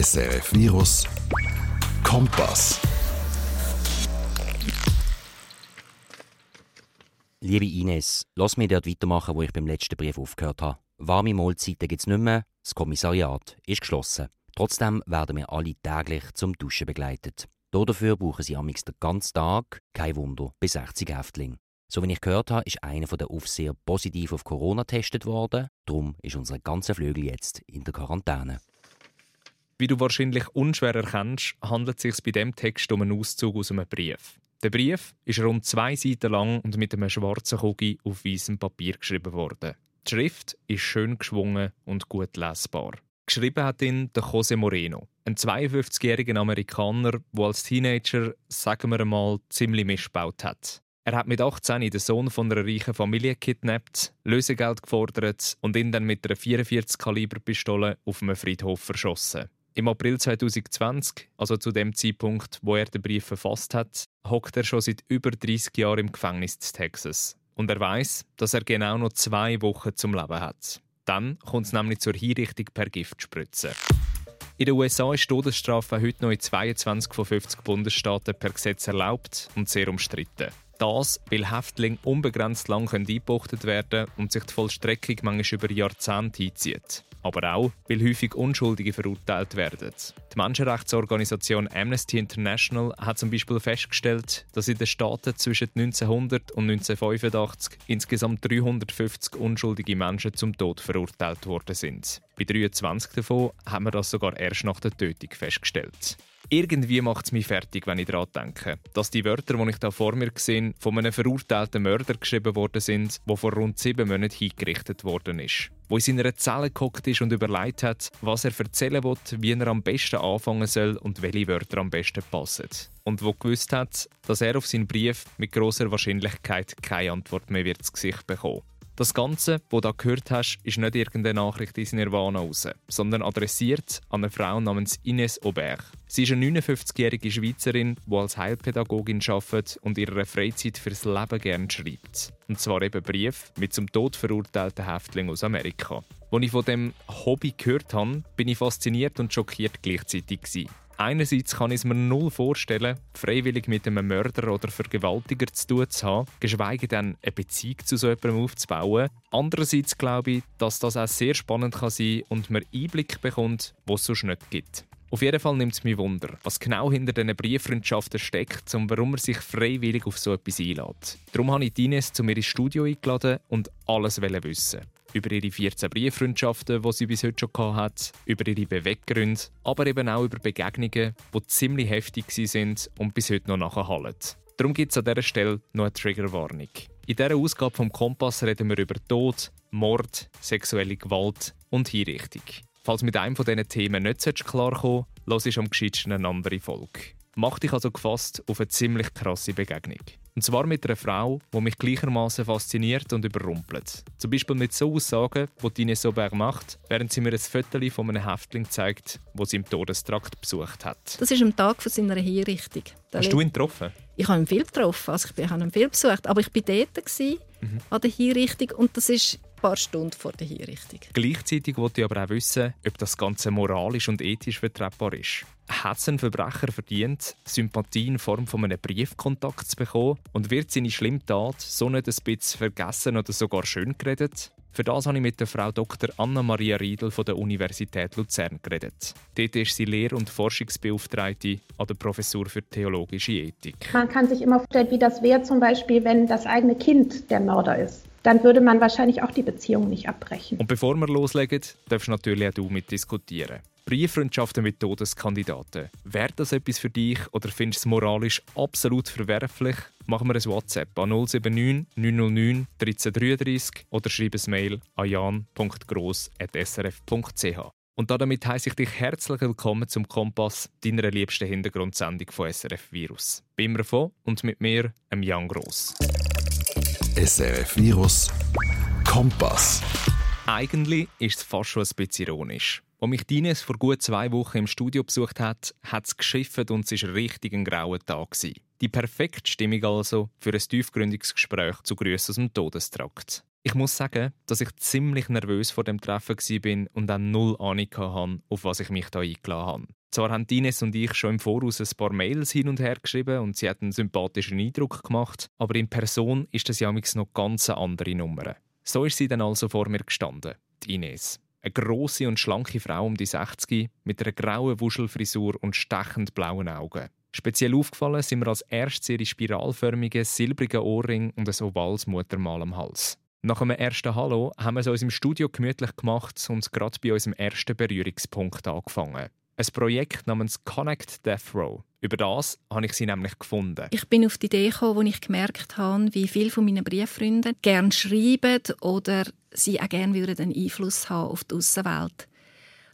SRF Virus Kompass. Liebe Ines, lass mich dort weitermachen, wo ich beim letzten Brief aufgehört habe. Warme Mahlzeiten gibt es nicht mehr, das Kommissariat ist geschlossen. Trotzdem werden wir alle täglich zum Duschen begleitet. Dafür brauchen sie amix den ganzen Tag, kein Wunder, bis 60 Häftlinge. So wie ich gehört habe, ist einer der Aufseher positiv auf Corona getestet worden. Darum ist unser ganzer Flügel jetzt in der Quarantäne. Wie du wahrscheinlich unschwer erkennst, handelt es sich bei dem Text um einen Auszug aus einem Brief. Der Brief ist rund zwei Seiten lang und mit einem schwarzen Kugel auf weißem Papier geschrieben worden. Die Schrift ist schön geschwungen und gut lesbar. Geschrieben hat ihn der Jose Moreno, ein 52-jähriger Amerikaner, der als Teenager, sagen wir einmal, ziemlich missbaut hat. Er hat mit 18 den Sohn von einer reichen Familie kidnappt, Lösegeld gefordert und ihn dann mit einer 44 Kaliber Pistole auf einem Friedhof verschossen. Im April 2020, also zu dem Zeitpunkt, wo er den Brief verfasst hat, hockt er schon seit über 30 Jahren im Gefängnis in Texas. Und er weiß, dass er genau noch zwei Wochen zum Leben hat. Dann kommt es nämlich zur Hinrichtung per Giftspritze. In den USA ist Todesstrafe heute noch in 22 von 50 Bundesstaaten per Gesetz erlaubt und sehr umstritten. Das, weil Häftlinge unbegrenzt lang eingebuchtet werden und sich die Vollstreckung manchmal über Jahrzehnte hinzieht aber auch, weil häufig Unschuldige verurteilt werden. Die Menschenrechtsorganisation Amnesty International hat zum Beispiel festgestellt, dass in den Staaten zwischen 1900 und 1985 insgesamt 350 unschuldige Menschen zum Tod verurteilt worden sind. Bei 23 davon haben wir das sogar erst nach der Tötung festgestellt. Irgendwie macht es mich fertig, wenn ich daran denke, dass die Wörter, die ich da vor mir sehe, von einem verurteilten Mörder geschrieben worden sind, der vor rund sieben Monaten hingerichtet worden ist. Wo in seiner Zelle gehockt ist und überlegt hat, was er erzählen will, wie er am besten anfangen soll und welche Wörter am besten passen. Und wo gewusst hat, dass er auf seinen Brief mit großer Wahrscheinlichkeit keine Antwort mehr wird ins Gesicht bekommen. Das Ganze, was du gehört hast, ist nicht irgendeine Nachricht ins Nirvana raus, sondern adressiert an eine Frau namens Ines Aubert. Sie ist eine 59-jährige Schweizerin, die als Heilpädagogin arbeitet und ihre Freizeit fürs Leben gerne schreibt. Und zwar eben Brief mit zum Tod verurteilten Häftlingen aus Amerika. Als ich von dem Hobby gehört habe, bin ich fasziniert und schockiert gleichzeitig. Einerseits kann ich es mir null vorstellen, freiwillig mit einem Mörder oder Vergewaltiger zu tun zu haben, geschweige denn eine Beziehung zu so jemandem aufzubauen. Andererseits glaube ich, dass das auch sehr spannend kann sein und man Einblick bekommt, was es sonst nicht gibt. Auf jeden Fall nimmt es mich Wunder, was genau hinter diesen Brieffreundschaften steckt und warum man sich freiwillig auf so etwas einlädt. Darum habe ich Dines zu mir ins Studio eingeladen und alles wissen über ihre 14 Brieffreundschaften, die sie bis heute schon hat, über ihre Beweggründe, aber eben auch über Begegnungen, die ziemlich heftig sind und bis heute noch nachhallen. Darum gibt es an dieser Stelle noch eine Triggerwarnung. In dieser Ausgabe vom Kompass reden wir über Tod, Mord, sexuelle Gewalt und Hinrichtung. Falls mit einem von diesen Themen nicht klarkommen sollst, hörst du am gescheitsten eine andere Folge. Mach dich also gefasst auf eine ziemlich krasse Begegnung. Und zwar mit einer Frau, die mich gleichermaßen fasziniert und überrumpelt. Zum Beispiel mit so Aussagen, die Ines Aubert macht, während sie mir ein Foto von einem Häftling zeigt, wo sie im Todestrakt besucht hat. Das ist am Tag von seiner Hinrichtung. Da Hast du ihn getroffen? Ich habe ihn viel getroffen, also ich habe ihn viel besucht, aber ich war dort mhm. an der Hinrichtung und das ist ein paar Stunden vor der Hinrichtung. Gleichzeitig wollte ich aber auch wissen, ob das Ganze moralisch und ethisch vertretbar ist hat ein Verbrecher verdient, Sympathie in Form von einem Briefkontakt zu bekommen und wird seine schlimme Tat so nicht ein bisschen vergessen oder sogar schön geredet? Für das habe ich mit der Frau Dr. Anna-Maria Riedel von der Universität Luzern geredet. Dort ist sie Lehr- und Forschungsbeauftragte an der Professur für Theologische Ethik. Man kann sich immer vorstellen, wie das wäre zum Beispiel, wenn das eigene Kind der Mörder ist dann würde man wahrscheinlich auch die Beziehung nicht abbrechen. Und bevor wir loslegen, darfst natürlich auch du mitdiskutieren. Brieffreundschaften mit Todeskandidaten. Wäre das etwas für dich oder findest du es moralisch absolut verwerflich? Machen wir ein WhatsApp an 079 909 1333 oder schreib ein Mail an jan.gross.srf.ch. Und damit heiße ich dich herzlich willkommen zum Kompass, deiner liebsten Hintergrundsendung von SRF Virus. Bin mir von und mit mir, Jan Gross. SRF Virus Kompass. Eigentlich ist es fast schon ein bisschen ironisch. Als mich Dines vor gut zwei Wochen im Studio besucht hat, hat es geschifft und es war richtig ein grauer Tag. Die perfekte Stimmung also für ein tiefgründiges Gespräch zu Grüßen aus dem Todestrakt. Ich muss sagen, dass ich ziemlich nervös vor dem Treffen war und dann null Ahnung hatte, auf was ich mich da eingeladen habe. Zwar haben Ines und ich schon im Voraus ein paar Mails hin und her geschrieben und sie hat einen sympathischen Eindruck gemacht, aber in Person ist das ja noch ganz eine andere Nummer. So ist sie dann also vor mir gestanden, die Ines. Eine große und schlanke Frau um die 60 mit einer grauen Wuschelfrisur und stechend blauen Augen. Speziell aufgefallen sind mir als erstes ihre spiralförmigen, silbrigen Ohrring und ein ovales Muttermal am Hals. Nach einem ersten Hallo haben wir es uns im Studio gemütlich gemacht und gerade bei unserem ersten Berührungspunkt angefangen. Ein Projekt namens Connect Death Row. Über das habe ich sie nämlich gefunden. Ich bin auf die Idee gekommen, als ich gemerkt habe, wie viele von meinen Brieffreunden gerne schreiben oder sie auch gerne einen Einfluss haben auf die Außenwelt.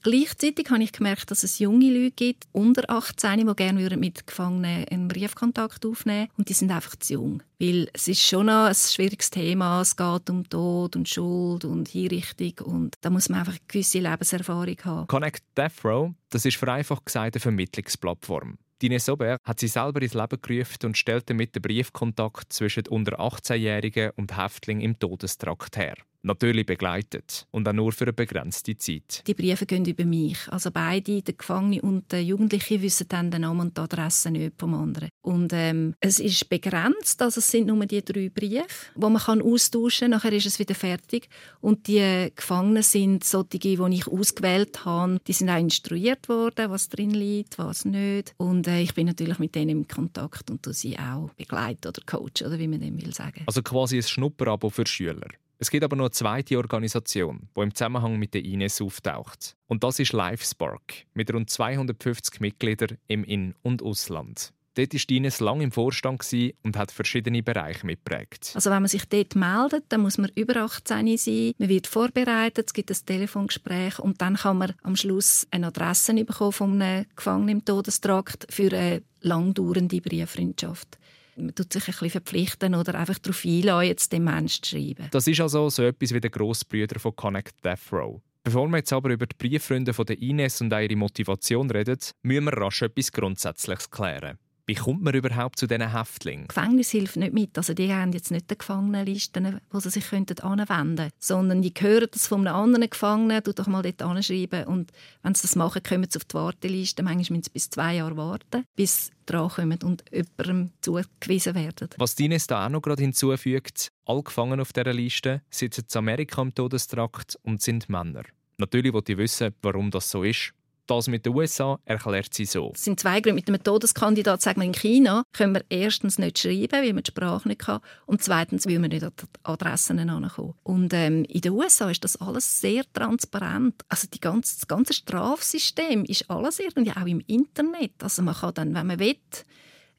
Gleichzeitig habe ich gemerkt, dass es junge Leute gibt, unter 18, die gerne mit Gefangenen einen Briefkontakt aufnehmen und die sind einfach zu jung. Weil es ist schon ein schwieriges Thema. Es geht um Tod und Schuld und Hinrichtung und da muss man einfach eine gewisse Lebenserfahrung haben. Connect Death Row, das ist vereinfacht gesagt eine Vermittlungsplattform. Dine Sober hat sie selber ins Leben gerufen und stellt damit den Briefkontakt zwischen unter 18-Jährigen und Häftlingen im Todestrakt her. Natürlich begleitet und auch nur für eine begrenzte Zeit. Die Briefe gehen über mich. Also beide, der Gefangene und der Jugendliche, wissen dann den Namen und die Adresse nicht vom anderen. Und ähm, es ist begrenzt, also es sind nur die drei Briefe, die man kann austauschen kann. Nachher ist es wieder fertig. Und die Gefangenen sind solche, die ich ausgewählt habe. Die sind auch instruiert worden, was drin liegt, was nicht. Und äh, ich bin natürlich mit denen im Kontakt und sie auch begleiten oder coachen, oder wie man dem will sagen. Also quasi ein Schnupperabo für Schüler. Es gibt aber noch eine zweite Organisation, die im Zusammenhang mit der Ines auftaucht. Und das ist LifeSpark mit rund 250 Mitgliedern im In- und Ausland. Dort war Ines lange im Vorstand und hat verschiedene Bereiche mitprägt. Also wenn man sich dort meldet, dann muss man über 18 sein. Man wird vorbereitet, es gibt ein Telefongespräch und dann kann man am Schluss eine Adresse bekommen von einem Gefangenen im Todestrakt für eine langdauernde Brieffreundschaft man tut sich ein bisschen verpflichten oder einfach darauf einladen, jetzt dem Menschen zu schreiben. Das ist also so etwas wie der Grossbrüder von Connect Death Row. Bevor wir jetzt aber über die Brieffreunde von der Ines und ihre Motivation reden, müssen wir rasch etwas Grundsätzliches klären. Wie kommt man überhaupt zu diesen Häftlingen? Gefängnis hilft nicht mit. Also die haben jetzt nicht die Gefangenenlisten, wo sie sich anwenden könnten, sondern die hören das von einem anderen Gefangenen, du doch mal dort anschreiben und wenn sie das machen, kommen sie auf die Warteliste. Manchmal müssen sie bis zwei Jahre warten, bis sie drankommen und jemandem zugewiesen werden. Was Dines da auch noch gerade hinzufügt, alle Gefangenen auf dieser Liste sitzen in Amerika im Todestrakt und sind Männer. Natürlich wollte ich wissen, warum das so ist. Das mit den USA erklärt sie so. Es sind zwei Gründe. Mit einem Todeskandidat, sagen wir in China, können wir erstens nicht schreiben, weil man die Sprache nicht kann. Und zweitens, weil wir nicht an die Adressen herankommen. Und ähm, in den USA ist das alles sehr transparent. Also die ganze, das ganze Strafsystem ist alles irgendwie auch im Internet. Also man kann dann, wenn man will,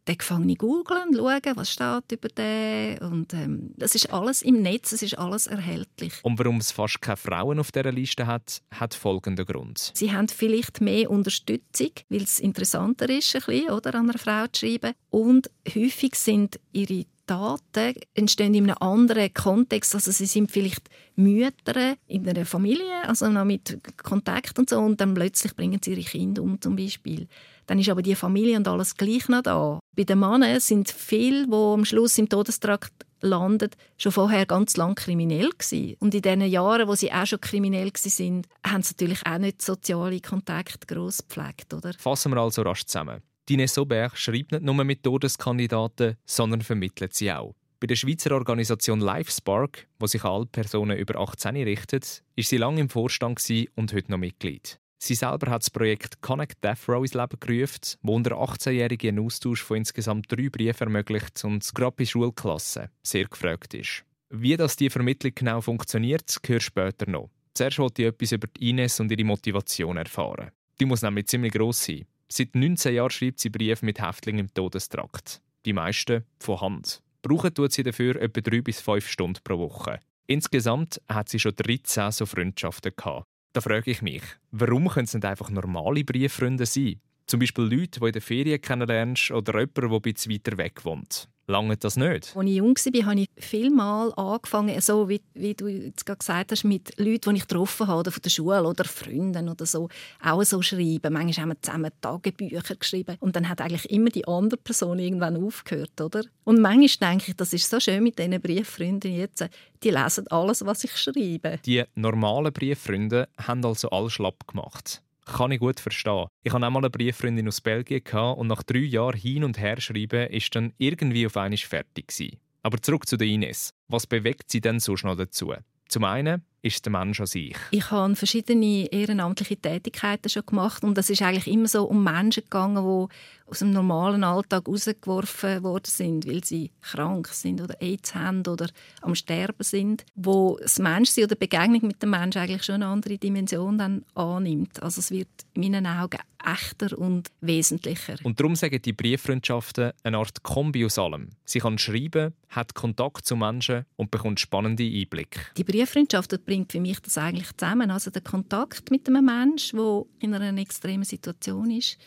den Gefangenen googeln, schauen, was steht über den. Und ähm, das ist alles im Netz, es ist alles erhältlich. Und warum es fast keine Frauen auf dieser Liste hat, hat folgenden Grund. Sie haben vielleicht mehr Unterstützung, weil es interessanter ist, ein bisschen, oder, an einer Frau zu schreiben. Und häufig sind ihre Daten entstehen in einem anderen Kontext. Also sie sind vielleicht Mütter in einer Familie, also noch mit Kontakt und so, und dann plötzlich bringen sie ihre Kinder um zum Beispiel. Dann ist aber die Familie und alles gleich noch da. Bei den Männern sind viele, die am Schluss im Todestrakt landen, schon vorher ganz lang kriminell gewesen. Und in den Jahren, wo sie auch schon kriminell sind, haben sie natürlich auch nicht soziale Kontakte gross gepflegt, oder? Fassen wir also rasch zusammen. Dine Soberg schreibt nicht nur mit Todeskandidaten, sondern vermittelt sie auch. Bei der Schweizer Organisation LifeSpark, wo sich an alle Personen über 18 richtet, ist sie lange im Vorstand und heute noch Mitglied. Sie selber hat das Projekt Connect Death Row ins Leben gerufen, wo unter 18-Jährigen einen Austausch von insgesamt drei Briefen ermöglicht und gerade bei Schulklassen sehr gefragt ist. Wie das die Vermittlung genau funktioniert, gehört später noch. Zuerst wollte ich etwas über Ines und ihre Motivation erfahren. Die muss nämlich ziemlich gross sein. Seit 19 Jahren schreibt sie Briefe mit Häftlingen im Todestrakt. Die meisten von Hand. Brauchen tut sie dafür etwa drei bis fünf Stunden pro Woche. Insgesamt hat sie schon 13 so Freundschaften gehabt. Da frage ich mich, warum können es nicht einfach normale Brieffreunde sein? Zum Beispiel Leute, die in der Ferien kennenlernst oder jemanden, der ein bisschen weiter weg wohnt. Lange das nicht? Als ich jung war, habe ich vielmal angefangen, so wie, wie du jetzt gerade gesagt hast, mit Leuten, die ich getroffen habe, von der Schule oder Freunden oder so, auch so schreiben. Manchmal haben wir zusammen Tagebücher geschrieben und dann hat eigentlich immer die andere Person irgendwann aufgehört, oder? Und manchmal denke ich, das ist so schön mit diesen Brieffreunden jetzt, die lesen alles, was ich schreibe. Die normalen Brieffreunde haben also alles schlapp gemacht. Kann ich gut verstehen. Ich hatte auch mal eine Brieffreundin aus Belgien und nach drei Jahren hin und her schreiben, ist dann irgendwie auf einmal fertig. Aber zurück zu der Ines. Was bewegt sie denn so schnell dazu? Zum einen ist der Mensch an sich. Ich habe verschiedene ehrenamtliche Tätigkeiten schon gemacht und es ist eigentlich immer so um Menschen gegangen, die aus dem normalen Alltag rausgeworfen worden sind, weil sie krank sind oder AIDS haben oder am Sterben sind, wo das Menschsein oder die Begegnung mit dem Menschen eigentlich schon eine andere Dimension dann annimmt. Also es wird in meinen Augen echter und wesentlicher. Und darum sagen die Brieffreundschaften eine Art Kombi aus allem. Sie kann schreiben, hat Kontakt zu Menschen und bekommt spannende Einblicke. Die Brieffreundschaft bringt für mich das eigentlich zusammen. Also der Kontakt mit einem Menschen, der in einer extremen Situation ist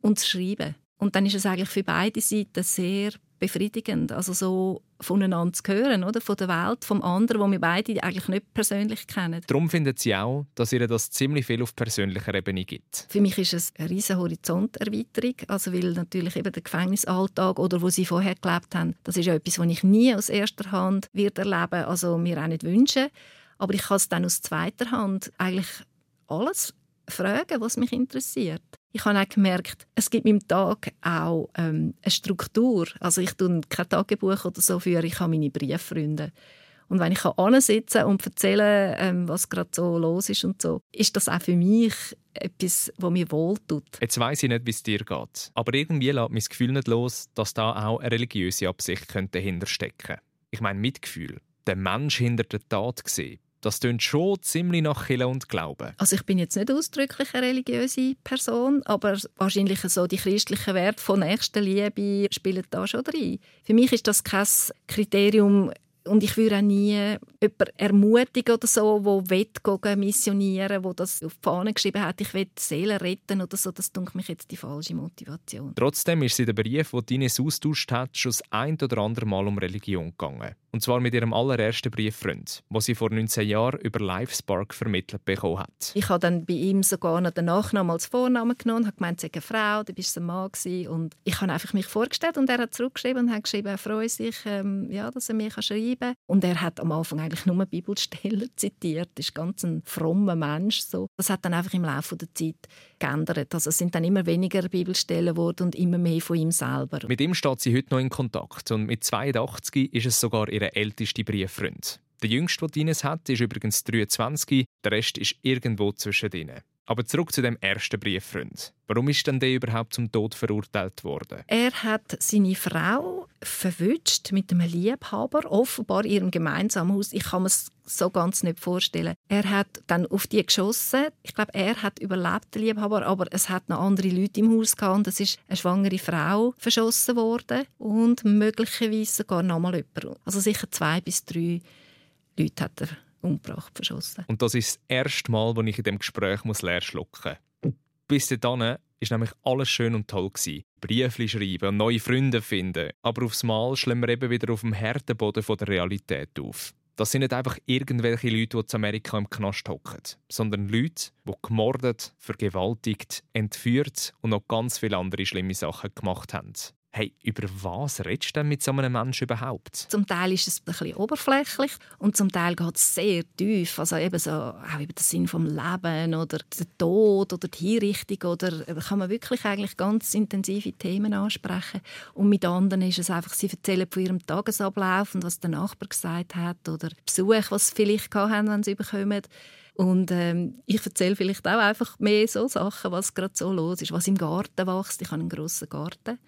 und das Schreiben. Und dann ist es eigentlich für beide Seiten sehr befriedigend, also so voneinander zu hören, oder? von der Welt, vom anderen, wo wir beide eigentlich nicht persönlich kennen. Darum findet sie auch, dass ihr das ziemlich viel auf persönlicher Ebene gibt. Für mich ist es eine riesige Horizonterweiterung, also weil natürlich eben der Gefängnisalltag oder wo sie vorher gelebt haben, das ist ja etwas, was ich nie aus erster Hand wird erleben, also mir auch nicht wünschen. Aber ich kann es dann aus zweiter Hand eigentlich alles fragen, was mich interessiert. Ich habe auch gemerkt, es gibt meinem Tag auch ähm, eine Struktur. Also ich tue kein Tagebuch oder so für, ich habe meine Brieffreunde. Und wenn ich sitzen und erzählen ähm, was gerade so los ist und so, ist das auch für mich etwas, was mir wohltut. Jetzt weiss ich nicht, wie es dir geht. Aber irgendwie lässt das Gefühl nicht los, dass da auch eine religiöse Absicht dahinter stecken könnte. Ich meine Mitgefühl. Den Mensch hinter der Tat sehen das klingt schon ziemlich nach Kirche und Glauben. Also ich bin jetzt nicht ausdrücklich eine religiöse Person, aber wahrscheinlich so die christlichen Werte von Nächstenliebe spielen da schon rein. Für mich ist das kein Kriterium, und ich würde auch nie jemanden ermutigen oder so, der missionieren will, der das auf die Fahne geschrieben hat, ich will Seelen retten oder so. Das denke mich jetzt die falsche Motivation. Trotzdem ist sie der Brief, den Ines austauscht hat, schon das ein oder andere Mal um Religion gegangen. Und zwar mit ihrem allerersten Brieffreund, den sie vor 19 Jahren über LifeSpark vermittelt bekommen hat. Ich habe dann bei ihm sogar noch den Nachnamen als Vornamen genommen, habe gemeint, sei eine Frau, du bist ein Mann gewesen. und ich habe einfach mich vorgestellt und er hat zurückgeschrieben und hat geschrieben, er freut sich, ähm, ja, dass er mir schreiben kann. Und er hat am Anfang eigentlich nur Bibelstellen zitiert, ist ganz ein frommer Mensch so. Das hat dann einfach im Laufe der Zeit geändert. Also es sind dann immer weniger Bibelstellen geworden und immer mehr von ihm selber. Mit ihm steht sie heute noch in Kontakt und mit 82 ist es sogar ihr ältester Brieffreund. Der jüngste, den Ines hat, ist übrigens 23, der Rest ist irgendwo zwischen ihnen. Aber zurück zu dem ersten Brieffreund. Warum ist denn der überhaupt zum Tod verurteilt worden? Er hat seine Frau verwünscht mit einem Liebhaber, offenbar in ihrem gemeinsamen Haus. Ich kann mir es so ganz nicht vorstellen. Er hat dann auf die geschossen. Ich glaube, er hat überlebt, der Liebhaber, aber es hat noch andere Leute im Haus gehabt. Es ist eine schwangere Frau verschossen worden und möglicherweise sogar noch mal jemand. Also sicher zwei bis drei Leute hat er umgebracht, verschossen. Und das ist das erste Mal, wo ich in dem Gespräch muss leer schlucken muss. Bis dahin war nämlich alles schön und toll. Briefe schreiben und neue Freunde finden. Aber aufs Mal schlägt wir eben wieder auf dem harten Boden der Realität auf. Das sind nicht einfach irgendwelche Leute, die zu Amerika im Knast hocken, sondern Leute, die gemordet, vergewaltigt, entführt und noch ganz viele andere schlimme Sachen gemacht haben. Hey, über was redest du denn mit so einem Menschen überhaupt? Zum Teil ist es ein bisschen oberflächlich und zum Teil geht es sehr tief. Also eben so auch über den Sinn vom Leben oder den Tod oder die Hinrichtung oder da kann man wirklich eigentlich ganz intensive Themen ansprechen. Und mit anderen ist es einfach, sie erzählen von ihrem Tagesablauf und was der Nachbar gesagt hat oder Besuch, was sie vielleicht haben, wenn sie bekommen. Und ähm, ich erzähle vielleicht auch einfach mehr so Sachen, was gerade so los ist, was im Garten wächst. Ich habe einen grossen Garten.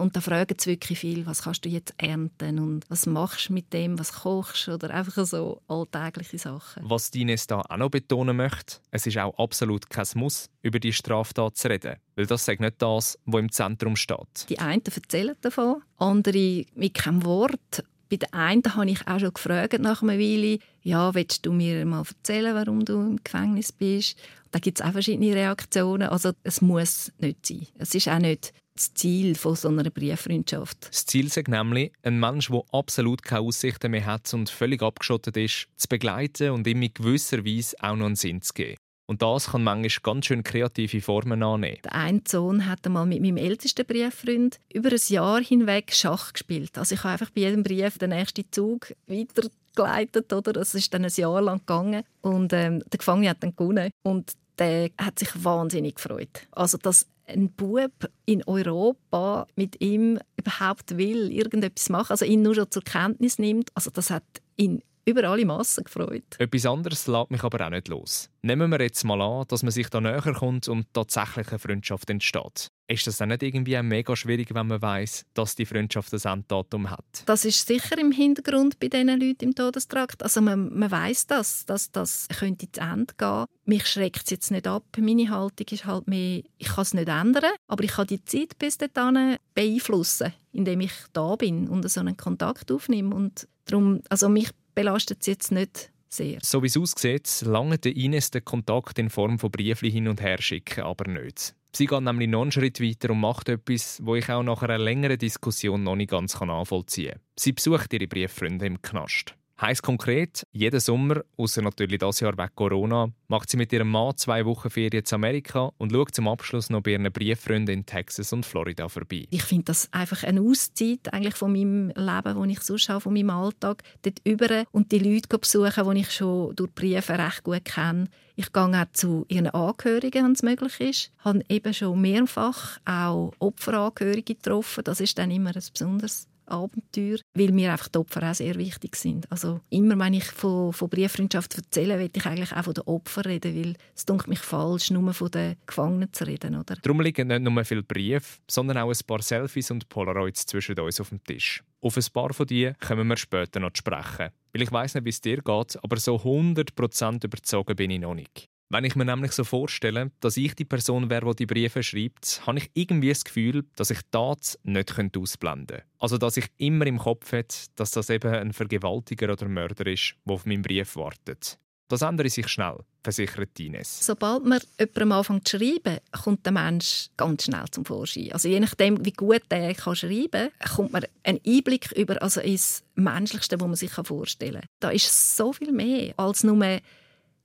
Und da fragen sie wirklich viel, was kannst du jetzt ernten und was machst du mit dem, was kochst oder einfach so alltägliche Sachen. Was Dines da auch noch betonen möchte, es ist auch absolut kein Muss, über die Straftat zu reden, weil das sagt nicht das, was im Zentrum steht. Die einen erzählen davon, andere mit keinem Wort bei den einen habe ich auch schon gefragt nach einer Weile, ja, willst du mir mal erzählen, warum du im Gefängnis bist? Da gibt es auch verschiedene Reaktionen. Also es muss nicht sein. Es ist auch nicht das Ziel von so einer Brieffreundschaft. Das Ziel ist nämlich, einen Menschen, der absolut keine Aussichten mehr hat und völlig abgeschottet ist, zu begleiten und ihm in gewisser Weise auch noch einen Sinn zu geben. Und das kann manchmal ganz schön kreative Formen annehmen. Der eine Sohn hat einmal mit meinem ältesten Brieffreund über ein Jahr hinweg Schach gespielt. Also ich habe einfach bei jedem Brief den nächsten Zug weitergeleitet. Oder? Das ist dann ein Jahr lang gegangen. Und ähm, der Gefangene hat dann gewonnen. Und der hat sich wahnsinnig gefreut. Also, dass ein Bub in Europa mit ihm überhaupt will, irgendetwas machen, also ihn nur schon zur Kenntnis nimmt, also das hat ihn über alle Massen gefreut. Etwas anderes lässt mich aber auch nicht los. Nehmen wir jetzt mal an, dass man sich da näher kommt und tatsächlich eine Freundschaft entsteht. Ist das dann nicht irgendwie auch mega schwierig, wenn man weiß, dass die Freundschaft ein Enddatum hat? Das ist sicher im Hintergrund bei diesen Leuten im Todestrakt. Also man, man weiß das, dass das könnte zu Ende gehen. Mich schreckt es jetzt nicht ab. Meine Haltung ist halt mehr, ich kann es nicht ändern, aber ich kann die Zeit bis dahin beeinflussen, indem ich da bin und so einen Kontakt aufnehme. Und darum, also mich belastet es jetzt nicht sehr. So wie es aussieht, lange der Ines den Kontakt in Form von Briefli hin und her schicken, aber nicht. Sie geht nämlich noch einen Schritt weiter und macht etwas, wo ich auch nach einer längeren Diskussion noch nicht ganz nachvollziehen kann. Sie besucht ihre Brieffreunde im Knast. Heißt konkret, jeden Sommer, außer natürlich das Jahr wegen Corona, macht sie mit ihrem Mann zwei Wochen Ferien in Amerika und schaut zum Abschluss noch bei ihren Brieffreunden in Texas und Florida vorbei. Ich finde das einfach eine Auszeit eigentlich von meinem Leben, wo ich sonst auch von meinem Alltag dort über und die Leute besuchen, die ich schon durch Briefe recht gut kenne. Ich gehe auch zu ihren Angehörigen, wenn es möglich ist. Ich habe eben schon mehrfach auch Opferangehörige getroffen. Das ist dann immer ein besonderes Abenteuer, weil mir einfach die Opfer auch sehr wichtig sind. Also immer, wenn ich von, von Brieffreundschaft erzähle, will ich eigentlich auch von den Opfern reden, weil es dunkelt mich falsch, nur von den Gefangenen zu reden. Oder? Darum liegen nicht nur viele Briefe, sondern auch ein paar Selfies und Polaroids zwischen uns auf dem Tisch. Auf ein paar von die kommen wir später noch zu sprechen. Weil ich weiß nicht, wie es dir geht, aber so 100% überzogen bin ich noch nicht. Wenn ich mir nämlich so vorstelle, dass ich die Person wäre, die die Briefe schreibt, habe ich irgendwie das Gefühl, dass ich das nicht ausblenden könnte. Also, dass ich immer im Kopf hätte, dass das eben ein Vergewaltiger oder Mörder ist, der auf meinen Brief wartet. Das ändere sich schnell, versichert Ines. Sobald man jemandem anfängt zu schreiben, kommt der Mensch ganz schnell zum Vorschein. Also je nachdem, wie gut er kann schreiben kann, kommt man einen Einblick über also ins Menschlichste, was man sich vorstellen kann. Da ist so viel mehr als nur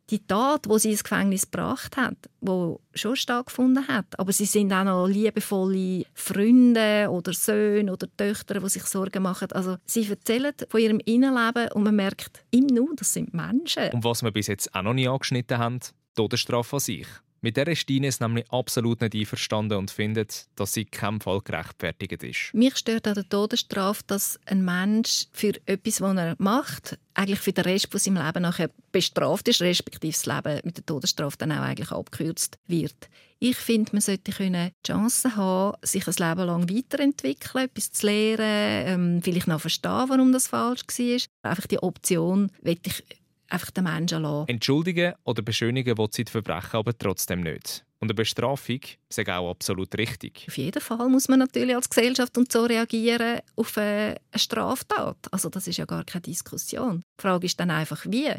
die Tat, wo sie ins Gefängnis gebracht hat, wo schon stattgefunden hat, aber sie sind auch noch liebevolle Freunde oder Söhne oder Töchter, die sich Sorgen machen. Also sie erzählen von ihrem Innenleben und man merkt im Nu, das sind Menschen. Und was wir bis jetzt auch noch nicht angeschnitten haben, Todesstrafe an sich. Mit der ist Ines nämlich absolut nicht einverstanden und findet, dass sie in keinem Fall gerechtfertigt ist. Mich stört an der Todesstrafe, dass ein Mensch für etwas, was er macht, eigentlich für den Rest von seinem Leben nachher bestraft ist, respektive das Leben mit der Todesstrafe dann auch eigentlich abgekürzt wird. Ich finde, man sollte die Chance haben, sich ein Leben lang weiterentwickeln, etwas zu lernen, ähm, vielleicht noch verstehen, warum das falsch war. Einfach die Option, ich einfach den Menschen lassen. Entschuldigen oder beschönigen will sie die Verbrechen aber trotzdem nicht. Und eine Bestrafung ist auch absolut richtig. Auf jeden Fall muss man natürlich als Gesellschaft und so reagieren auf eine Straftat. Also das ist ja gar keine Diskussion. Die Frage ist dann einfach, wie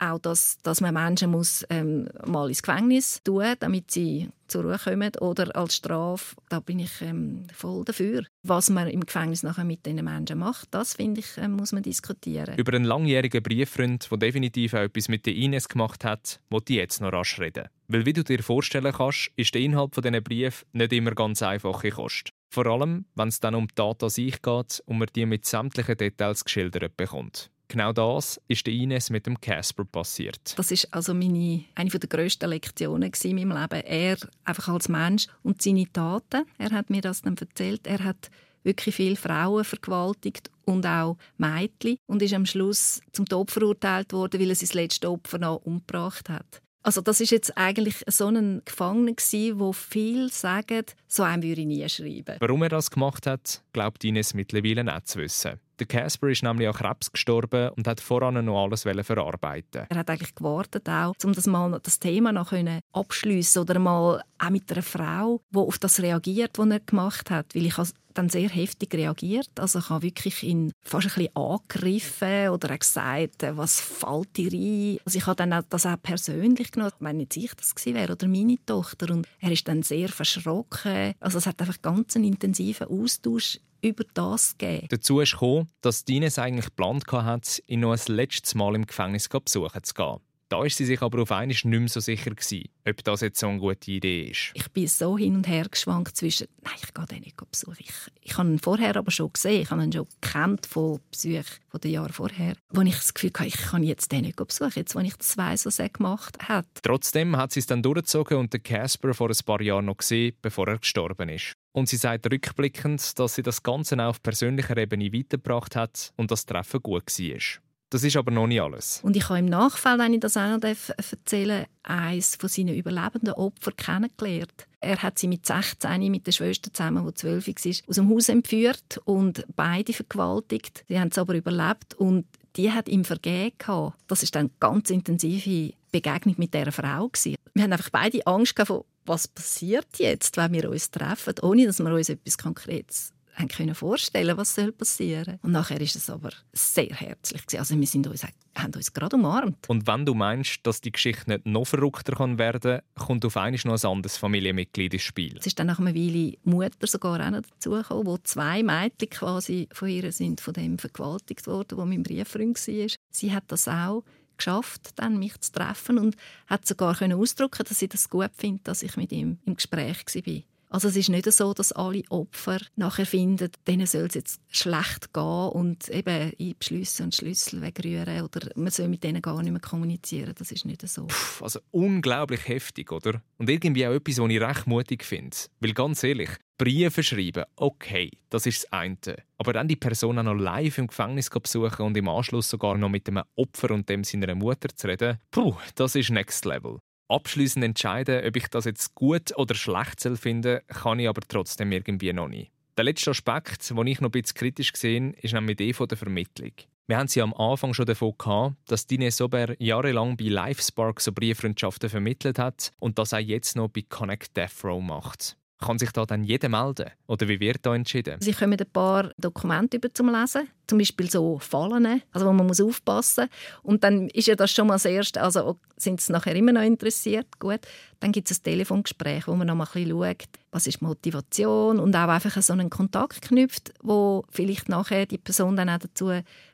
auch, dass, dass man Menschen muss, ähm, mal ins Gefängnis tun muss, damit sie zur Ruhe kommen oder als Strafe, da bin ich ähm, voll dafür. Was man im Gefängnis nachher mit diesen Menschen macht, das finde ich, ähm, muss man diskutieren. Über einen langjährigen Brieffreund, der definitiv auch etwas mit der Ines gemacht hat, wollte ich jetzt noch rasch reden. Weil wie du dir vorstellen kannst, ist der Inhalt dieser Brief nicht immer ganz einfache Kost. Vor allem, wenn es dann um die Tat an sich geht und man die mit sämtlichen Details geschildert bekommt. Genau das ist der Ines mit dem Casper passiert. Das ist also meine, eine der grössten Lektionen in meinem Leben. Er einfach als Mensch und seine Taten. Er hat mir das dann erzählt. Er hat wirklich viele Frauen vergewaltigt und auch Mädchen und ist am Schluss zum Tod verurteilt worden, weil er sein letztes Opfer noch umgebracht hat. Also das ist jetzt eigentlich so ein Gefangener gewesen, wo viel sagen, so einem würde ich nie schreiben. Warum er das gemacht hat, glaubt Ines mittlerweile nicht zu wissen. Der Casper ist nämlich an Krebs gestorben und hat voran noch alles verarbeiten. Er hat eigentlich gewartet, auch, um das mal das Thema noch abschließen oder mal auch mit einer Frau, die auf das reagiert, was er gemacht hat, weil ich dann sehr heftig reagiert. Also ich habe wirklich ihn fast ein bisschen angegriffen oder gesagt, äh, was fällt dir ein? Also ich habe dann das auch persönlich genommen, wenn nicht ich das gewesen wäre oder meine Tochter. Und er ist dann sehr verschrocken. Also es hat einfach ganz einen intensiven Austausch über das gegeben. Dazu ist gekommen, dass Dines eigentlich geplant hatte, ihn noch ein letztes Mal im Gefängnis besuchen zu gehen. Da war sie sich aber auf einmal nicht mehr so sicher, gewesen, ob das jetzt so eine gute Idee ist. Ich bin so hin und her geschwankt zwischen, nein, ich gehe den nicht besuchen. Ich, ich habe ihn vorher aber schon gesehen, ich habe ihn schon gekannt von Besuchen von den Jahren vorher, wo ich das Gefühl hatte, ich kann jetzt den nicht besuchen, jetzt, wo ich das weiss, was er gemacht hat. Trotzdem hat sie es dann durchgezogen und den Casper vor ein paar Jahren noch gesehen, bevor er gestorben ist. Und sie sagt rückblickend, dass sie das Ganze auch auf persönlicher Ebene weitergebracht hat und das Treffen gut war. Das ist aber noch nicht alles. Und ich habe im Nachfall, wenn ich das auch noch erzählen darf, eines von seinen überlebenden Opfern kennengelernt. Er hat sie mit 16 mit der Schwester zusammen, die 12 war, aus dem Haus entführt und beide vergewaltigt. Sie haben es aber überlebt und die hat ihm vergeben. Das ist dann eine ganz intensive Begegnung mit dieser Frau. Wir haben einfach beide Angst vor was passiert jetzt, wenn wir uns treffen, ohne dass wir uns etwas Konkretes haben können vorstellen, was soll passieren. Und nachher ist es aber sehr herzlich Also wir sind uns, haben uns gerade umarmt. Und wenn du meinst, dass die Geschichte nicht noch verrückter kann werden, kommt auf einmal noch ein anderes Familienmitglied ins Spiel. Es ist dann nach einer Weile Mutter sogar auch noch dazugekommen, wo zwei Mädchen quasi von ihr sind, von dem vergewaltigt worden, wo mein Brieffreund war. Sie hat das auch geschafft, dann mich zu treffen und hat sogar ausdrücken, dass sie das gut findet, dass ich mit ihm im Gespräch war. Also es ist nicht so, dass alle Opfer nachher finden, denen soll es jetzt schlecht gehen und eben einbeschliessen und Schlüssel wegrühren oder man soll mit denen gar nicht mehr kommunizieren. Das ist nicht so. Puh, also unglaublich heftig, oder? Und irgendwie auch etwas, was ich recht mutig finde. Weil ganz ehrlich, Briefe schreiben, okay, das ist das eine. Aber dann die Person auch noch live im Gefängnis besuchen und im Anschluss sogar noch mit dem Opfer und dem seiner Mutter zu reden, puh, das ist Next Level. Abschließend entscheiden, ob ich das jetzt gut oder schlecht finde, kann ich aber trotzdem irgendwie noch nicht. Der letzte Aspekt, den ich noch ein bisschen kritisch sehe, ist nämlich der von der Vermittlung. Wir haben sie am Anfang schon davon gehabt, dass Dine Sober jahrelang bei LifeSpark so Brieffreundschaften vermittelt hat und das auch jetzt noch bei Connect Death Row macht. Kann sich da dann jeder melden? Oder wie wird da entschieden? Sie kommen ein paar Dokumente über zum Lesen, zum Beispiel so Fallen, also wo man muss aufpassen muss. Und dann ist ja das schon mal das Erste, also sind sie nachher immer noch interessiert, gut. Dann gibt es ein Telefongespräch, wo man noch mal ein bisschen schaut, was ist Motivation und auch einfach so einen Kontakt knüpft, wo vielleicht nachher die Person dann auch dazu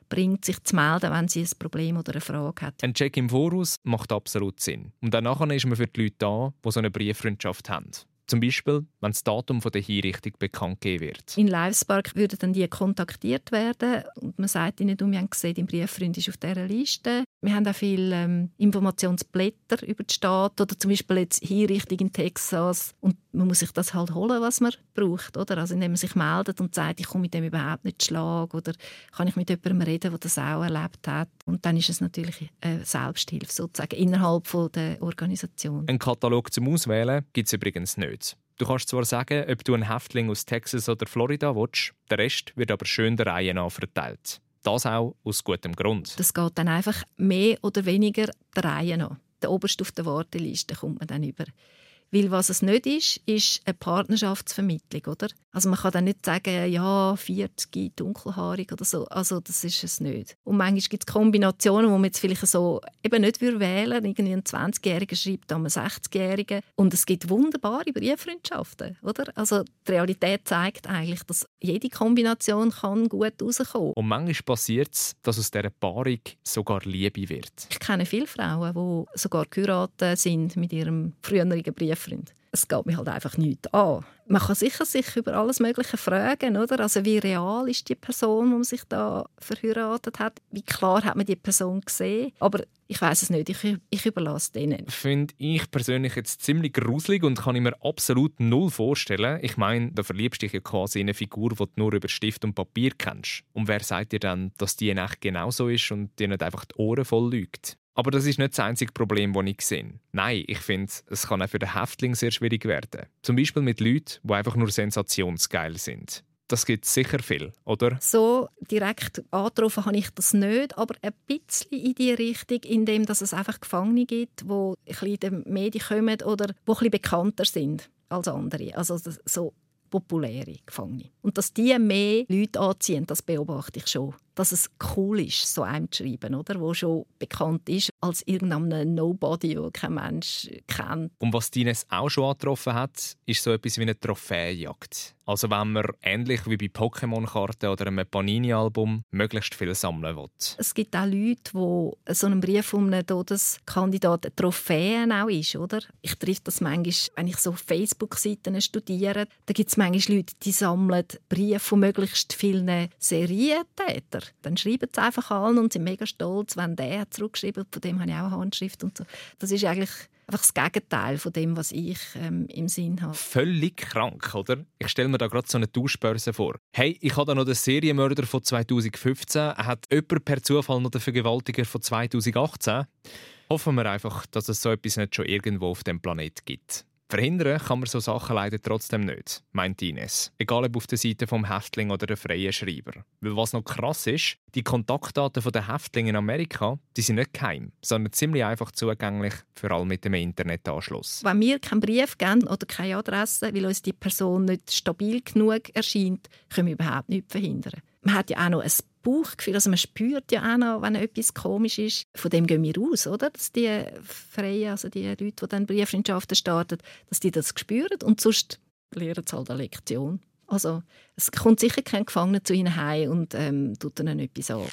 bringt, sich zu melden, wenn sie ein Problem oder eine Frage hat. Ein Check im Voraus macht absolut Sinn. Und danach ist man für die Leute da, die so eine Brieffreundschaft haben. Zum Beispiel, wenn das Datum der Hinrichtung bekannt gegeben wird. In Livespark würden dann die kontaktiert werden und man sagt ihnen, wir haben gesehen, dein Brieffreund ist auf dieser Liste. Wir haben auch viele ähm, Informationsblätter über die Stadt oder zum Beispiel jetzt Hinrichtung in Texas und man muss sich das halt holen, was man braucht, oder? Also indem man sich meldet und sagt, ich komme mit dem überhaupt nicht Schlag oder kann ich mit jemandem reden, der das auch erlebt hat. Und dann ist es natürlich eine Selbsthilfe sozusagen innerhalb der Organisation. Ein Katalog zum Auswählen gibt es übrigens nicht. Du kannst zwar sagen, ob du einen Häftling aus Texas oder Florida willst, der Rest wird aber schön der Reihe nach verteilt. Das auch aus gutem Grund. Das geht dann einfach mehr oder weniger der Reihe nach. Der oberste auf der Warteliste kommt man dann über. Weil was es nicht ist, ist eine Partnerschaftsvermittlung, oder? Also man kann dann nicht sagen, ja, 40 dunkelhaarig oder so. Also das ist es nicht. Und manchmal gibt es Kombinationen, wo man jetzt vielleicht so eben nicht wählen würde. Irgendwie ein 20-Jähriger schreibt an einen 60-Jährigen. Und es gibt wunderbare Brieffreundschaften, oder? Also die Realität zeigt eigentlich, dass jede Kombination kann gut rauskommen Und manchmal passiert es, dass aus dieser Paarung sogar Liebe wird. Ich kenne viele Frauen, die sogar geheiratet sind mit ihrem früheren Brief Freund. Es geht mir halt einfach nichts an. Man kann sicher sich über alles Mögliche fragen, oder? Also wie real ist die Person, die man sich da verheiratet hat? Wie klar hat man die Person gesehen? Aber ich weiß es nicht. Ich, ich überlasse denen. Finde ich persönlich jetzt ziemlich gruselig und kann ich mir absolut null vorstellen. Ich meine, da verliebst dich ja quasi in eine Figur, die du nur über Stift und Papier kennst. Und wer sagt dir dann, dass die in echt genauso ist und dir nicht einfach die Ohren voll lügt? Aber das ist nicht das einzige Problem, das ich sehe. Nein, ich finde, es kann auch für den Häftling sehr schwierig werden. Zum Beispiel mit Leuten, die einfach nur sensationsgeil sind. das gibt es sicher viel, oder? So direkt angetroffen habe ich das nicht, aber ein bisschen in die Richtung, indem es einfach Gefangene gibt, die ein in den Medien kommen oder die ein bisschen bekannter sind als andere. Also so populäre Gefangene. Und dass die mehr Leute anziehen, das beobachte ich schon dass es cool ist, so einem zu schreiben, oder? wo schon bekannt ist als irgendein Nobody, den kein Mensch kennt. Und was Dines auch schon angetroffen hat, ist so etwas wie eine Trophäenjagd. Also wenn man ähnlich wie bei Pokémon-Karten oder einem Panini-Album möglichst viel sammeln will. Es gibt auch Leute, die so einen Brief um einen Todeskandidaten Trophäen auch ist, oder? Ich treffe das manchmal, wenn ich so Facebook-Seiten studiere, da gibt es manchmal Leute, die sammeln Briefe von möglichst vielen Serientätern dann schreiben sie einfach an und sind mega stolz, wenn der hat zurückgeschrieben von dem habe ich auch eine Handschrift und so. Das ist eigentlich einfach das Gegenteil von dem, was ich ähm, im Sinn habe. Völlig krank, oder? Ich stelle mir da gerade so eine Tauschbörse vor. Hey, ich habe da noch den Serienmörder von 2015. Hat jemand per Zufall noch den Vergewaltiger von 2018? Hoffen wir einfach, dass es so etwas nicht schon irgendwo auf dem Planet gibt. Verhindern kann man so Sachen leider trotzdem nicht, meint Ines. Egal ob auf der Seite vom Häftling oder der freien Schreiber. Weil was noch krass ist, die Kontaktdaten der Häftlinge in Amerika, die sind nicht geheim, sondern ziemlich einfach zugänglich, vor allem mit dem Internetanschluss. Wenn wir keinen Brief geben oder keine Adresse, weil uns die Person nicht stabil genug erscheint, können wir überhaupt nichts verhindern. Man hat ja auch noch ein Bauchgefühl, also man spürt ja auch noch, wenn etwas komisch ist. Von dem gehen wir aus, oder? Dass die Freien, also die Leute, die dann Brieffreundschaften starten, dass die das spüren und sonst lernen sie halt eine Lektion. Also es kommt sicher kein Gefangener zu ihnen heim und ähm, tut ihnen etwas an.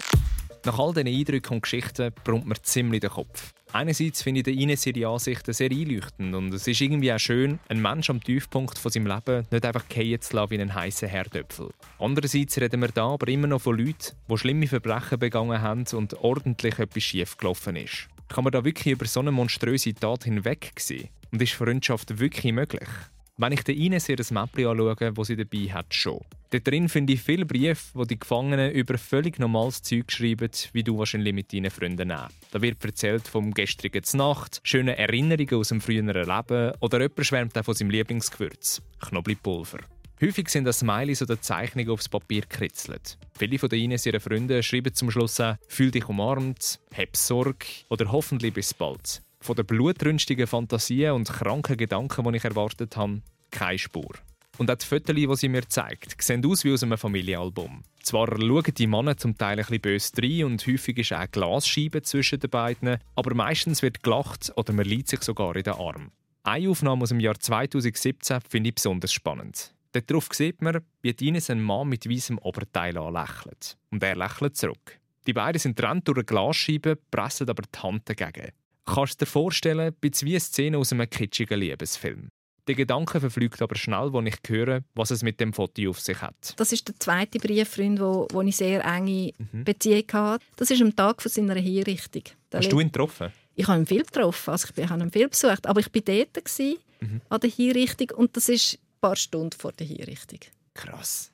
Nach all diesen Eindrücken und Geschichten brummt mir ziemlich den Kopf. Einerseits finde ich Ines ihre Ansichten sehr einleuchtend und es ist irgendwie auch schön, einen Menschen am Tiefpunkt von seinem Leben nicht einfach fallen zu lassen wie einen heißen Herdöpfel. Andererseits reden wir da aber immer noch von Leuten, die schlimme Verbrechen begangen haben und ordentlich etwas schief gelaufen ist. Kann man da wirklich über so eine monströse Tat hinweg sehen? Und ist Freundschaft wirklich möglich? Wenn ich den Ines ihr Mäppchen anschaue, das sie dabei hat, schon. Dort drin finde ich viele Briefe, wo die Gefangenen über völlig normales Zeug schreiben, wie du wahrscheinlich mit deinen Freunden auch. Da wird erzählt vom gestrigen Nacht, schöne Erinnerungen aus dem früheren Leben oder jemand schwärmt auch von seinem Lieblingsgewürz, Knoblauchpulver. Häufig sind das Smileys oder Zeichnungen aufs Papier gekritzelt. Viele von Ines ihrer Freunde schreiben zum Schluss auch «Fühl dich umarmt», «Hab Sorge» oder «Hoffentlich bis bald». Von den blutrünstigen Fantasien und kranken Gedanken, die ich erwartet habe, keine Spur. Und auch die Fotos, die sie mir zeigt, sehen aus wie aus einem Familienalbum. Zwar schauen die Männer zum Teil ein bisschen böse rein und häufig ist auch Glasscheibe zwischen den beiden, aber meistens wird gelacht oder man liegt sich sogar in den Arm. Eine Aufnahme aus dem Jahr 2017 finde ich besonders spannend. Darauf sieht man, wie Ines einen Mann mit weißem Oberteil anlächelt. Und er lächelt zurück. Die beiden sind trennt durch eine Glasscheibe, pressen aber die Hand dagegen. Kannst du dir vorstellen, bisschen wie eine Szene aus einem kitschigen Liebesfilm. Der Gedanke verflügt aber schnell, als ich höre, was es mit dem Foto auf sich hat. Das ist der zweite Brieffreund, wo, wo ich sehr enge mhm. Beziehung hatte. Das ist am Tag von seiner Hinrichtung. Da Hast du ihn getroffen? Ich habe ihn viel getroffen, also ich habe ihn viel besucht, aber ich war dort mhm. an der Hinrichtung und das ist ein paar Stunden vor der Hinrichtung. Krass.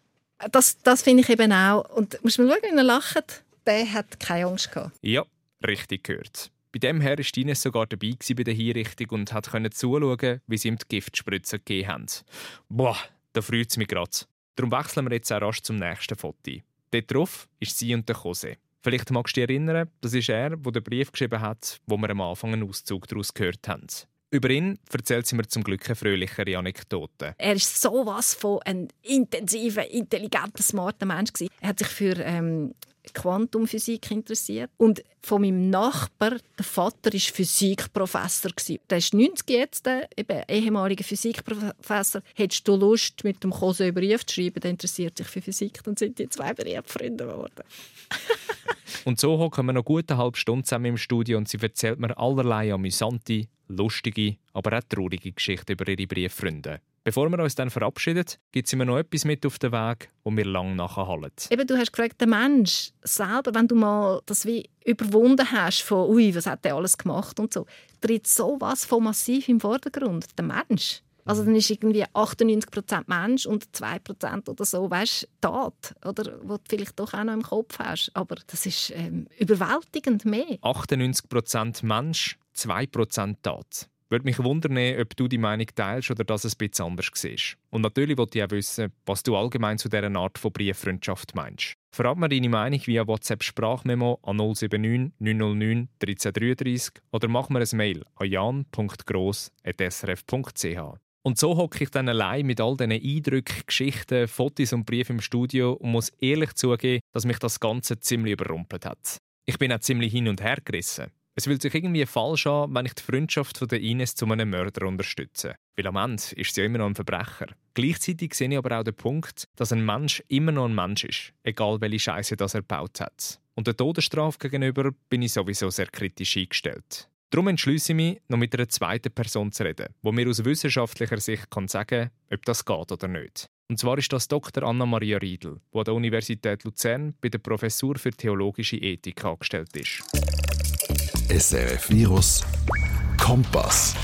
Das, das finde ich eben auch. Und musst mal schauen, wie er lacht. Der hat keine Angst gehabt. Ja, richtig gehört. Bei dem Herr war Ines sogar dabei bei der Hinrichtung und konnte zuschauen, wie sie ihm die Giftspritzen gegeben haben. Boah, da freut es mich gerade. Darum wechseln wir jetzt auch rasch zum nächsten Foto. Dort drauf ist sie und der Jose. Vielleicht magst du dich erinnern, das ist er, der den Brief geschrieben hat, wo wir am Anfang einen Auszug daraus gehört haben. Über ihn erzählt sie mir zum Glück eine fröhlichere Anekdote. Er ist sowas von ein intensiver, intelligenter, smarter Mensch Er hat sich für ähm, Quantumphysik interessiert. Und von meinem Nachbar, der Vater, war Physikprofessor. Der ist 90 jetzt, eben ehemaliger Physikprofessor. Hättest du Lust, mit dem Kose einen Brief zu schreiben, der interessiert sich für Physik, dann sind die zwei Brieffreunde geworden. und so hocken wir noch gute halbe Stunde zusammen im Studio und sie erzählt mir allerlei amüsante, lustige, aber auch traurige Geschichten über ihre Brieffreunde. Bevor wir uns dann verabschieden, gibt es immer noch etwas mit auf den Weg, wo wir lang nachhalten. Eben, du hast gefragt, der Mensch selber, wenn du mal das wie überwunden hast von «Ui, was hat der alles gemacht?» und so, tritt sowas von massiv im Vordergrund, der Mensch. Also dann ist irgendwie 98% Mensch und 2% oder so, weißt Tat, oder, wo du vielleicht doch auch noch im Kopf hast. Aber das ist ähm, überwältigend mehr. 98% Mensch, 2% Tat. Würde mich wundern, ob du die Meinung teilst oder dass es ein bisschen anders siehst. Und natürlich wollte ich auch wissen, was du allgemein zu dieser Art von Brieffreundschaft meinst. Verrat mir deine Meinung via WhatsApp-Sprachmemo an 079 909 1333 oder mach mir ein Mail an jan.gross.srf.ch. Und so hocke ich dann allein mit all diesen Eindrücken, Geschichten, Fotos und Briefen im Studio und muss ehrlich zugeben, dass mich das Ganze ziemlich überrumpelt hat. Ich bin auch ziemlich hin und her gerissen. Es fühlt sich irgendwie falsch an, wenn ich die Freundschaft von der Ines zu einem Mörder unterstütze. Weil am Ende ist sie ja immer noch ein Verbrecher. Gleichzeitig sehe ich aber auch den Punkt, dass ein Mensch immer noch ein Mensch ist, egal welche Scheiße das er gebaut hat. Und der Todesstrafe gegenüber bin ich sowieso sehr kritisch eingestellt. Darum entschließe ich mich, noch mit einer zweiten Person zu reden, wo mir aus wissenschaftlicher Sicht kann sagen ob das geht oder nicht. Und zwar ist das Dr. Anna-Maria Riedl, die an der Universität Luzern bei der Professur für theologische Ethik angestellt ist. SRF Virus Kompass.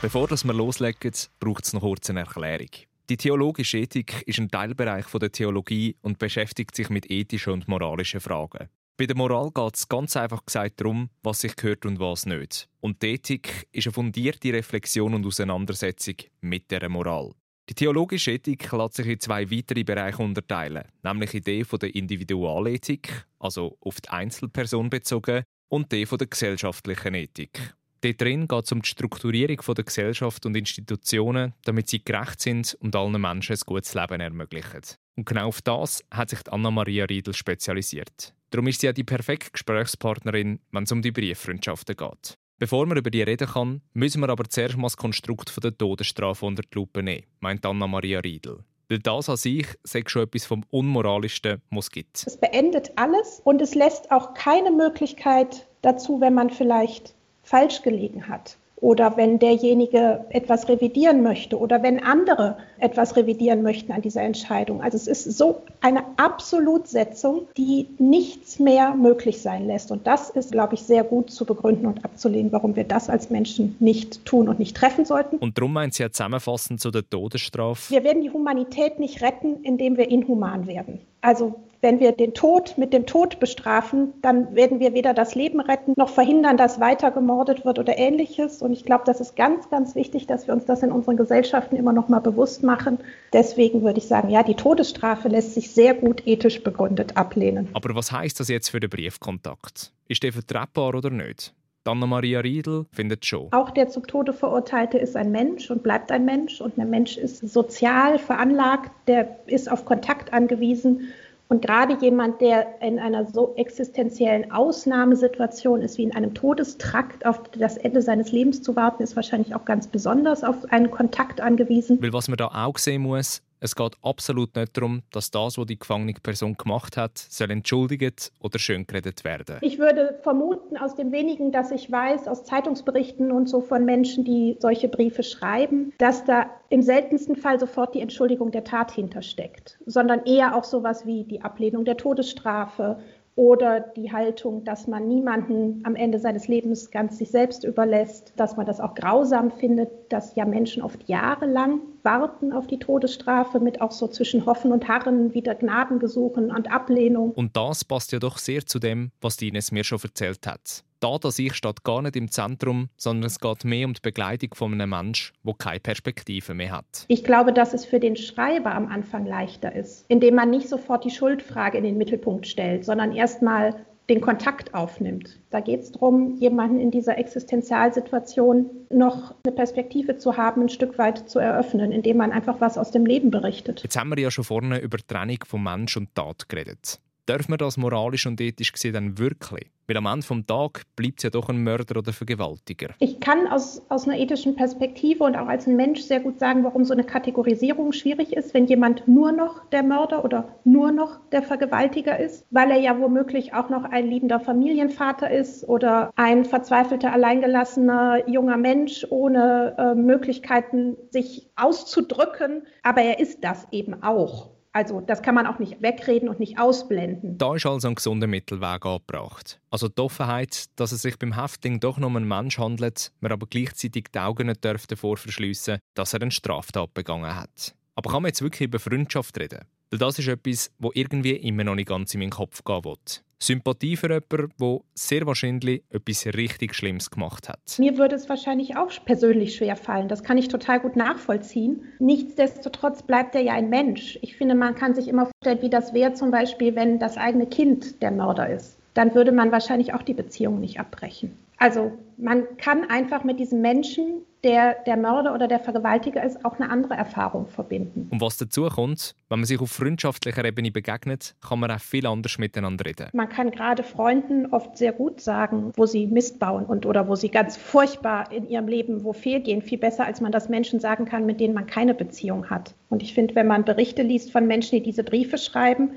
Bevor wir loslegen, braucht es noch kurz eine Erklärung. Die theologische Ethik ist ein Teilbereich der Theologie und beschäftigt sich mit ethischen und moralischen Fragen. Bei der Moral geht es ganz einfach gesagt darum, was sich gehört und was nicht. Und die Ethik ist eine fundierte Reflexion und Auseinandersetzung mit der Moral. Die theologische Ethik lässt sich in zwei weitere Bereiche unterteilen, nämlich die Idee der Individualethik, also auf die Einzelperson bezogen, und die von der gesellschaftlichen Ethik. Dort drin geht es um die Strukturierung der Gesellschaft und Institutionen, damit sie gerecht sind und allen Menschen ein gutes Leben ermöglichen. Und genau auf das hat sich Anna-Maria Riedel spezialisiert. Darum ist sie ja die perfekte Gesprächspartnerin, wenn es um die Brieffreundschaften geht. Bevor man über die reden kann, müssen wir aber zuerst mal das Konstrukt der Todesstrafe unter die Lupe nehmen, meint Anna-Maria Riedel. Weil das an sich sagt schon etwas vom Unmoralischsten, was gibt. Es beendet alles und es lässt auch keine Möglichkeit dazu, wenn man vielleicht falsch gelegen hat oder wenn derjenige etwas revidieren möchte oder wenn andere etwas revidieren möchten an dieser Entscheidung. Also es ist so eine Absolutsetzung, die nichts mehr möglich sein lässt. Und das ist, glaube ich, sehr gut zu begründen und abzulehnen, warum wir das als Menschen nicht tun und nicht treffen sollten. Und darum meint sie ja zusammenfassend zu der Todesstrafe. Wir werden die Humanität nicht retten, indem wir inhuman werden. Also wenn wir den Tod mit dem Tod bestrafen, dann werden wir weder das Leben retten noch verhindern, dass weiter gemordet wird oder ähnliches. Und ich glaube, das ist ganz, ganz wichtig, dass wir uns das in unseren Gesellschaften immer noch mal bewusst machen. Deswegen würde ich sagen, ja, die Todesstrafe lässt sich sehr gut ethisch begründet ablehnen. Aber was heißt das jetzt für den Briefkontakt? Ist der vertretbar oder nicht? Anna-Maria Riedel findet schon. Auch der zum Tode Verurteilte ist ein Mensch und bleibt ein Mensch. Und ein Mensch ist sozial veranlagt, der ist auf Kontakt angewiesen. Und gerade jemand, der in einer so existenziellen Ausnahmesituation ist, wie in einem Todestrakt auf das Ende seines Lebens zu warten, ist wahrscheinlich auch ganz besonders auf einen Kontakt angewiesen. Weil was man da auch sehen muss, es geht absolut nicht darum, dass das, was die gefangene Person gemacht hat, soll entschuldigt oder schöngeredet werden. Ich würde vermuten, aus dem wenigen, das ich weiß, aus Zeitungsberichten und so von Menschen, die solche Briefe schreiben, dass da im seltensten Fall sofort die Entschuldigung der Tat hintersteckt, sondern eher auch sowas wie die Ablehnung der Todesstrafe oder die Haltung, dass man niemanden am Ende seines Lebens ganz sich selbst überlässt, dass man das auch grausam findet, dass ja Menschen oft jahrelang warten auf die Todesstrafe mit auch so zwischen Hoffen und Harren wieder Gnadengesuchen und Ablehnung. Und das passt ja doch sehr zu dem, was Dines mir schon erzählt hat. Da das Ich steht gar nicht im Zentrum, sondern es geht mehr um die Begleitung von einem Menschen, der keine Perspektive mehr hat. Ich glaube, dass es für den Schreiber am Anfang leichter ist, indem man nicht sofort die Schuldfrage in den Mittelpunkt stellt, sondern erstmal den Kontakt aufnimmt. Da geht es darum, jemanden in dieser Existenzialsituation noch eine Perspektive zu haben, ein Stück weit zu eröffnen, indem man einfach was aus dem Leben berichtet. Jetzt haben wir ja schon vorne über die Trennung von Mensch und Tat geredet. Darf man das moralisch und ethisch gesehen dann wirklich? Weil am Ende des Tages bleibt es ja doch ein Mörder oder Vergewaltiger. Ich kann aus, aus einer ethischen Perspektive und auch als ein Mensch sehr gut sagen, warum so eine Kategorisierung schwierig ist, wenn jemand nur noch der Mörder oder nur noch der Vergewaltiger ist, weil er ja womöglich auch noch ein liebender Familienvater ist oder ein verzweifelter, alleingelassener junger Mensch ohne äh, Möglichkeiten, sich auszudrücken. Aber er ist das eben auch. Also das kann man auch nicht wegreden und nicht ausblenden. Da ist also ein gesunder Mittelweg angebracht. Also die Offenheit, dass es sich beim Häftling doch nur um einen Mensch handelt, man aber gleichzeitig die Augen nicht davor verschliessen dass er eine Straftat begangen hat. Aber kann man jetzt wirklich über Freundschaft reden? Weil das ist etwas, wo irgendwie immer noch nicht ganz in meinen Kopf gehen will. Sympathie für jemanden, der sehr wahrscheinlich etwas richtig Schlimmes gemacht hat. Mir würde es wahrscheinlich auch persönlich schwer fallen. Das kann ich total gut nachvollziehen. Nichtsdestotrotz bleibt er ja ein Mensch. Ich finde, man kann sich immer vorstellen, wie das wäre zum Beispiel, wenn das eigene Kind der Mörder ist. Dann würde man wahrscheinlich auch die Beziehung nicht abbrechen. Also man kann einfach mit diesem Menschen, der der Mörder oder der Vergewaltiger ist, auch eine andere Erfahrung verbinden. Und was dazu kommt, wenn man sich auf freundschaftlicher Ebene begegnet, kann man auch viel anders miteinander reden. Man kann gerade Freunden oft sehr gut sagen, wo sie Mist bauen und oder wo sie ganz furchtbar in ihrem Leben wo fehlgehen, viel besser als man das Menschen sagen kann, mit denen man keine Beziehung hat. Und ich finde, wenn man Berichte liest von Menschen, die diese Briefe schreiben,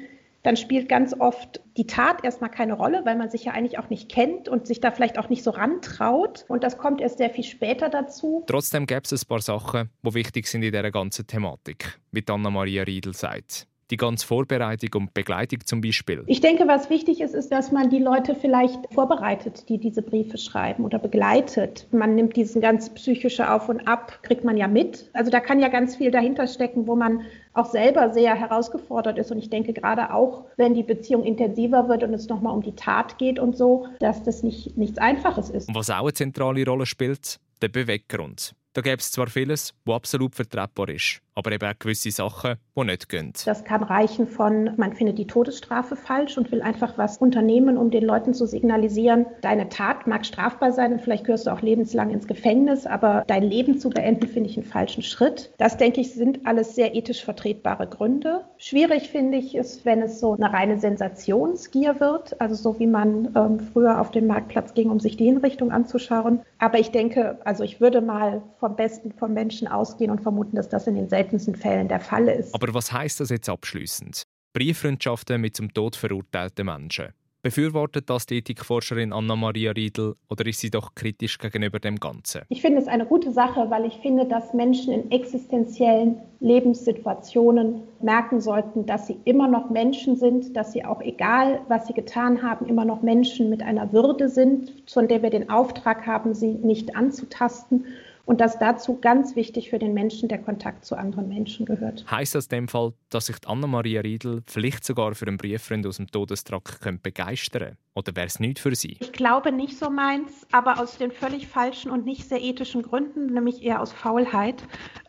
dann spielt ganz oft die Tat erstmal keine Rolle, weil man sich ja eigentlich auch nicht kennt und sich da vielleicht auch nicht so rantraut. Und das kommt erst sehr viel später dazu. Trotzdem gäbe es ein paar Sachen, die wichtig sind in dieser ganzen Thematik, wie Anna-Maria Riedel sagt die ganze Vorbereitung und Begleitung zum Beispiel? Ich denke, was wichtig ist, ist, dass man die Leute vielleicht vorbereitet, die diese Briefe schreiben oder begleitet. Man nimmt diesen ganz psychische Auf und Ab, kriegt man ja mit. Also da kann ja ganz viel dahinter stecken, wo man auch selber sehr herausgefordert ist. Und ich denke gerade auch, wenn die Beziehung intensiver wird und es nochmal um die Tat geht und so, dass das nicht, nichts Einfaches ist. Und was auch eine zentrale Rolle spielt, der Beweggrund. Da gäbe es zwar vieles, was absolut vertretbar ist, aber eben auch gewisse Sachen, die nicht gehen. Das kann reichen von, man findet die Todesstrafe falsch und will einfach was unternehmen, um den Leuten zu signalisieren, deine Tat mag strafbar sein und vielleicht gehörst du auch lebenslang ins Gefängnis, aber dein Leben zu beenden, finde ich einen falschen Schritt. Das, denke ich, sind alles sehr ethisch vertretbare Gründe. Schwierig finde ich es, wenn es so eine reine Sensationsgier wird, also so wie man ähm, früher auf den Marktplatz ging, um sich die Hinrichtung anzuschauen. Aber ich denke, also ich würde mal vom Besten von Menschen ausgehen und vermuten, dass das in den seltensten Fällen der Fall ist. Aber was heißt das jetzt abschließend? Brieffreundschaften mit zum Tod verurteilten Menschen. Befürwortet das die Ethikforscherin Anna-Maria Riedel oder ist sie doch kritisch gegenüber dem Ganzen? Ich finde es eine gute Sache, weil ich finde, dass Menschen in existenziellen Lebenssituationen merken sollten, dass sie immer noch Menschen sind, dass sie auch egal, was sie getan haben, immer noch Menschen mit einer Würde sind, von der wir den Auftrag haben, sie nicht anzutasten und dass dazu ganz wichtig für den Menschen der Kontakt zu anderen Menschen gehört. Heißt das in dem Fall, dass sich Anna-Maria Riedel vielleicht sogar für einen Brieffreund aus dem Todestrakt begeistern könnte? Oder wäre es nicht für sie? Ich glaube nicht so meins, aber aus den völlig falschen und nicht sehr ethischen Gründen, nämlich eher aus Faulheit.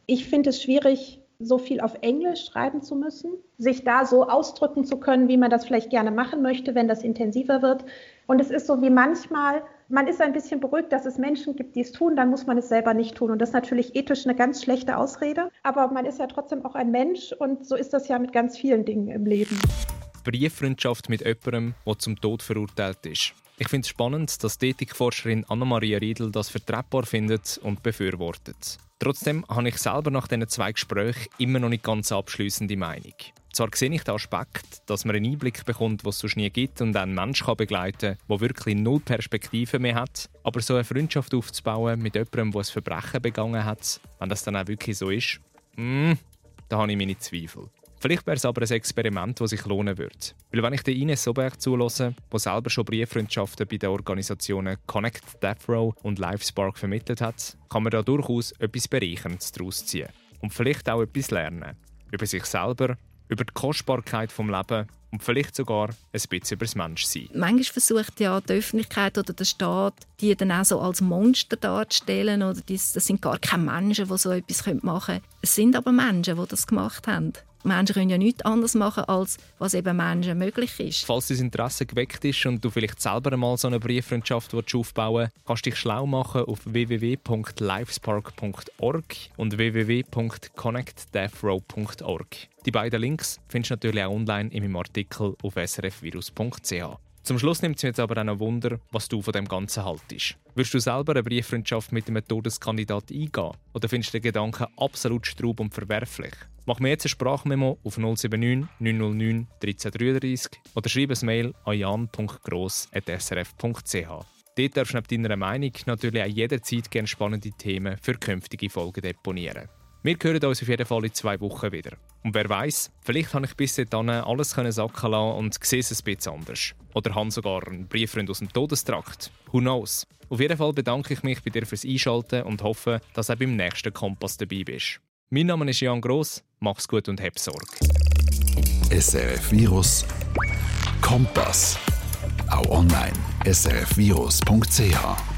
Ich finde es schwierig, so viel auf Englisch schreiben zu müssen, sich da so ausdrücken zu können, wie man das vielleicht gerne machen möchte, wenn das intensiver wird. Und es ist so wie manchmal, man ist ein bisschen beruhigt, dass es Menschen gibt, die es tun, dann muss man es selber nicht tun. Und das ist natürlich ethisch eine ganz schlechte Ausrede. Aber man ist ja trotzdem auch ein Mensch und so ist das ja mit ganz vielen Dingen im Leben. Brieffreundschaft mit jemandem, der zum Tod verurteilt ist. Ich finde es spannend, dass die Ethikforscherin Anna-Maria Riedel das vertretbar findet und befürwortet. Trotzdem habe ich selber nach diesen zwei Gesprächen immer noch nicht ganz abschließende Meinung. Zwar sehe ich den Aspekt, dass man einen Einblick bekommt, was es sonst nie gibt und einen Menschen begleiten kann, der wirklich null Perspektive mehr hat. Aber so eine Freundschaft aufzubauen mit jemandem, der ein Verbrechen begangen hat, wenn das dann auch wirklich so ist, mm, da habe ich meine Zweifel. Vielleicht wäre es aber ein Experiment, das sich lohnen würde. Weil wenn ich den Ines Soberg zulasse, der selber schon Brieffreundschaften bei den Organisationen Connect Death Row und LifeSpark vermittelt hat, kann man da durchaus etwas Bereicherndes daraus ziehen. Und vielleicht auch etwas lernen. Über sich selber, über die Kostbarkeit des Lebens und vielleicht sogar ein bisschen über das Menschsein. Manchmal versucht ja die Öffentlichkeit oder der Staat, die dann auch so als Monster darzustellen. Oder das, sind gar keine Menschen, die so etwas machen können. Es sind aber Menschen, die das gemacht haben. Menschen können ja nichts anderes machen, als was eben Menschen möglich ist. Falls dein Interesse geweckt ist und du vielleicht selber einmal so eine Brieffreundschaft aufbauen willst, kannst du dich schlau machen auf www.livespark.org und www.connectdeathrow.org. Die beiden Links findest du natürlich auch online in meinem Artikel auf srfvirus.ch. Zum Schluss nimmt es mir jetzt aber auch noch Wunder, was du von dem Ganzen haltest. Würdest du selber eine Brieffreundschaft mit einem Todeskandidat eingehen? Oder findest du den Gedanken absolut straub und verwerflich? Mach mir jetzt ein Sprachmemo auf 079 909 1333 oder schreib ein Mail an jan.gross.srf.ch. Dort darfst du neben deiner Meinung natürlich auch jederzeit gerne spannende Themen für künftige Folgen deponieren. Wir hören uns auf jeden Fall in zwei Wochen wieder. Und wer weiß, vielleicht habe ich bis dahin alles sacken lassen und sehe es ein bisschen anders. Oder habe sogar einen Brieffreund aus dem Todestrakt. Who knows? Auf jeden Fall bedanke ich mich bei dir fürs Einschalten und hoffe, dass du auch beim nächsten Kompass dabei bist. Mein Name ist Jan Gross, mach's gut und hab Sorge. SRF Virus Kompass. auch online srfvirus.ch.